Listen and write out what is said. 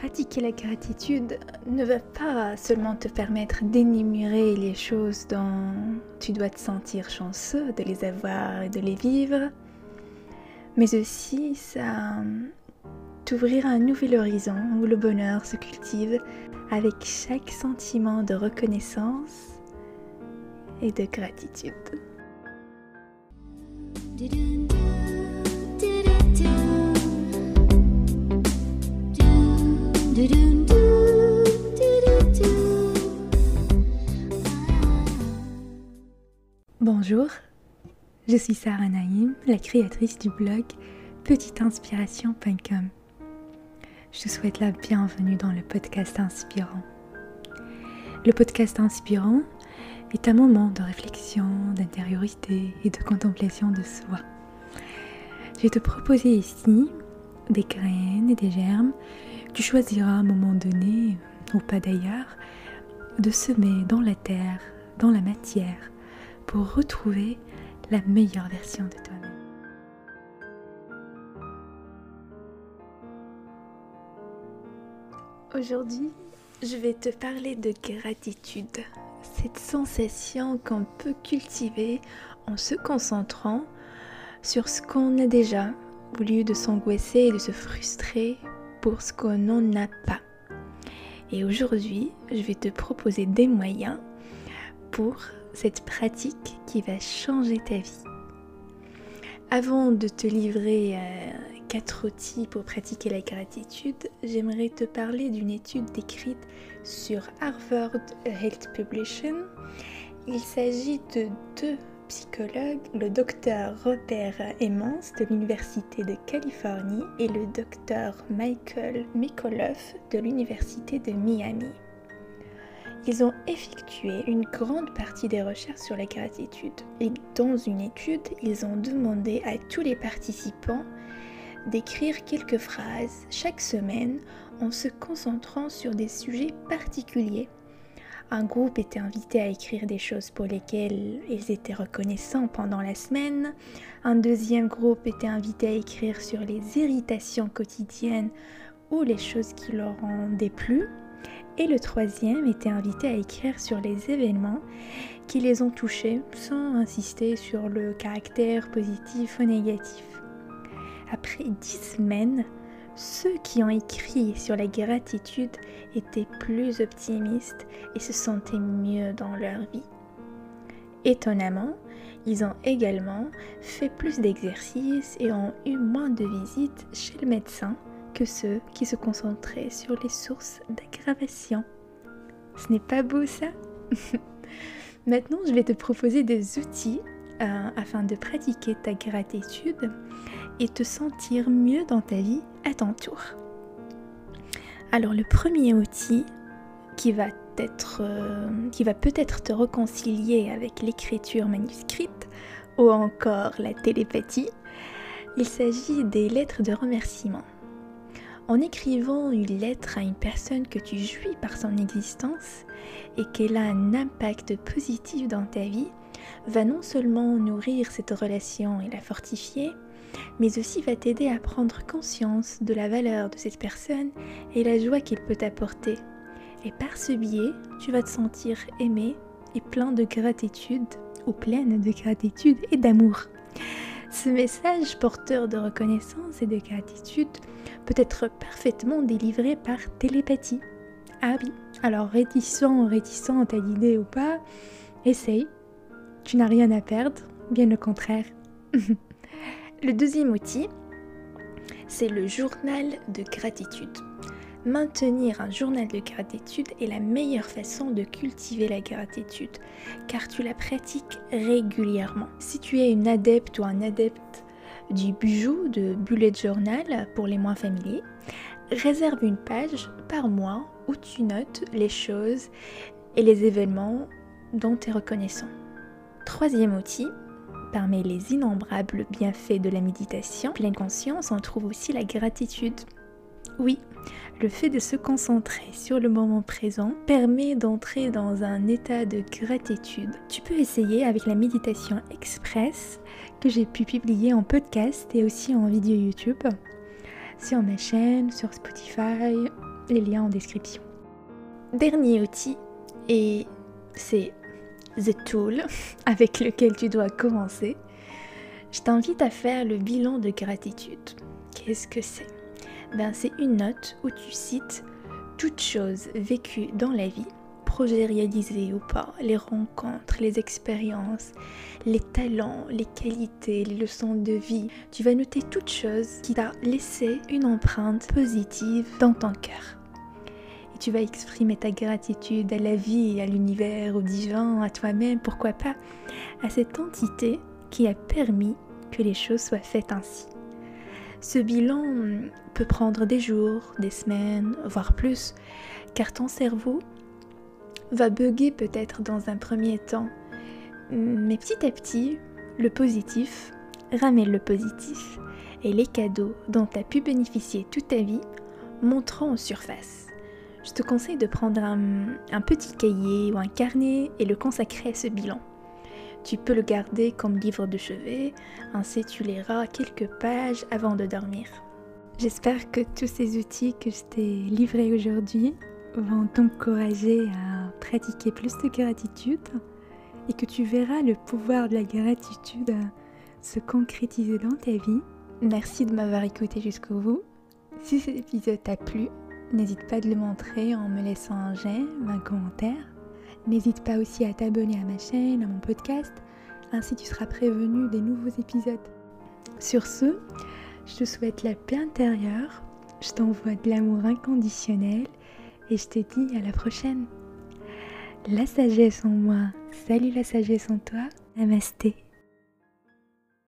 Pratiquer la gratitude ne va pas seulement te permettre d'énumérer les choses dont tu dois te sentir chanceux de les avoir et de les vivre, mais aussi ça t'ouvrira un nouvel horizon où le bonheur se cultive avec chaque sentiment de reconnaissance et de gratitude. Bonjour, je suis Sarah Naïm, la créatrice du blog petiteinspiration.com. Je te souhaite la bienvenue dans le podcast inspirant. Le podcast inspirant est un moment de réflexion, d'intériorité et de contemplation de soi. Je vais te proposer ici des graines et des germes. Tu choisiras à un moment donné, ou pas d'ailleurs, de semer dans la terre, dans la matière, pour retrouver la meilleure version de toi-même. Aujourd'hui, je vais te parler de gratitude, cette sensation qu'on peut cultiver en se concentrant sur ce qu'on a déjà, au lieu de s'angoisser et de se frustrer pour ce qu'on n'en a pas. Et aujourd'hui, je vais te proposer des moyens pour cette pratique qui va changer ta vie. Avant de te livrer euh, quatre outils pour pratiquer la gratitude, j'aimerais te parler d'une étude décrite sur Harvard Health Publication. Il s'agit de deux psychologues, le docteur Robert Emmons de l'Université de Californie et le docteur Michael Mikoloff de l'Université de Miami ils ont effectué une grande partie des recherches sur la gratitude. Et dans une étude, ils ont demandé à tous les participants d'écrire quelques phrases chaque semaine en se concentrant sur des sujets particuliers. Un groupe était invité à écrire des choses pour lesquelles ils étaient reconnaissants pendant la semaine. Un deuxième groupe était invité à écrire sur les irritations quotidiennes ou les choses qui leur ont déplu et le troisième était invité à écrire sur les événements qui les ont touchés sans insister sur le caractère positif ou négatif. Après dix semaines, ceux qui ont écrit sur la gratitude étaient plus optimistes et se sentaient mieux dans leur vie. Étonnamment, ils ont également fait plus d'exercices et ont eu moins de visites chez le médecin que ceux qui se concentraient sur les sources d'aggravation. Ce n'est pas beau ça? Maintenant, je vais te proposer des outils euh, afin de pratiquer ta gratitude et te sentir mieux dans ta vie à ton tour. Alors le premier outil qui va euh, qui va peut-être te réconcilier avec l'écriture manuscrite ou encore la télépathie, il s'agit des lettres de remerciement. En écrivant une lettre à une personne que tu jouis par son existence et qu'elle a un impact positif dans ta vie, va non seulement nourrir cette relation et la fortifier, mais aussi va t'aider à prendre conscience de la valeur de cette personne et la joie qu'il peut t'apporter. Et par ce biais, tu vas te sentir aimé et plein de gratitude ou pleine de gratitude et d'amour. Ce message porteur de reconnaissance et de gratitude peut être parfaitement délivré par télépathie. Ah oui, alors réticent ou réticente à l'idée ou pas, essaye. Tu n'as rien à perdre, bien au contraire. le deuxième outil, c'est le journal de gratitude. Maintenir un journal de gratitude est la meilleure façon de cultiver la gratitude, car tu la pratiques régulièrement. Si tu es une adepte ou un adepte du bijou de bullet journal pour les moins familiers, réserve une page par mois où tu notes les choses et les événements dont tu es reconnaissant. Troisième outil, parmi les innombrables bienfaits de la méditation, pleine conscience, on trouve aussi la gratitude. Oui, le fait de se concentrer sur le moment présent permet d'entrer dans un état de gratitude. Tu peux essayer avec la méditation express que j'ai pu publier en podcast et aussi en vidéo YouTube sur ma chaîne, sur Spotify les liens en description. Dernier outil, et c'est The Tool avec lequel tu dois commencer. Je t'invite à faire le bilan de gratitude. Qu'est-ce que c'est? Ben, C'est une note où tu cites toutes choses vécues dans la vie, projets réalisés ou pas, les rencontres, les expériences, les talents, les qualités, les leçons de vie. Tu vas noter toutes choses qui t'a laissé une empreinte positive dans ton cœur. Et tu vas exprimer ta gratitude à la vie, à l'univers, au divin, à toi-même, pourquoi pas, à cette entité qui a permis que les choses soient faites ainsi. Ce bilan peut prendre des jours, des semaines, voire plus, car ton cerveau va bugger peut-être dans un premier temps, mais petit à petit, le positif ramène le positif et les cadeaux dont tu as pu bénéficier toute ta vie monteront en surface. Je te conseille de prendre un, un petit cahier ou un carnet et le consacrer à ce bilan. Tu peux le garder comme livre de chevet, ainsi tu liras quelques pages avant de dormir. J'espère que tous ces outils que je t'ai livrés aujourd'hui vont t'encourager à pratiquer plus de gratitude et que tu verras le pouvoir de la gratitude se concrétiser dans ta vie. Merci de m'avoir écouté jusqu'au bout. Si cet épisode t'a plu, n'hésite pas de le montrer en me laissant un j'aime, un commentaire. N'hésite pas aussi à t'abonner à ma chaîne, à mon podcast, ainsi tu seras prévenu des nouveaux épisodes. Sur ce, je te souhaite la paix intérieure, je t'envoie de l'amour inconditionnel et je te dis à la prochaine. La sagesse en moi, salut la sagesse en toi, namasté.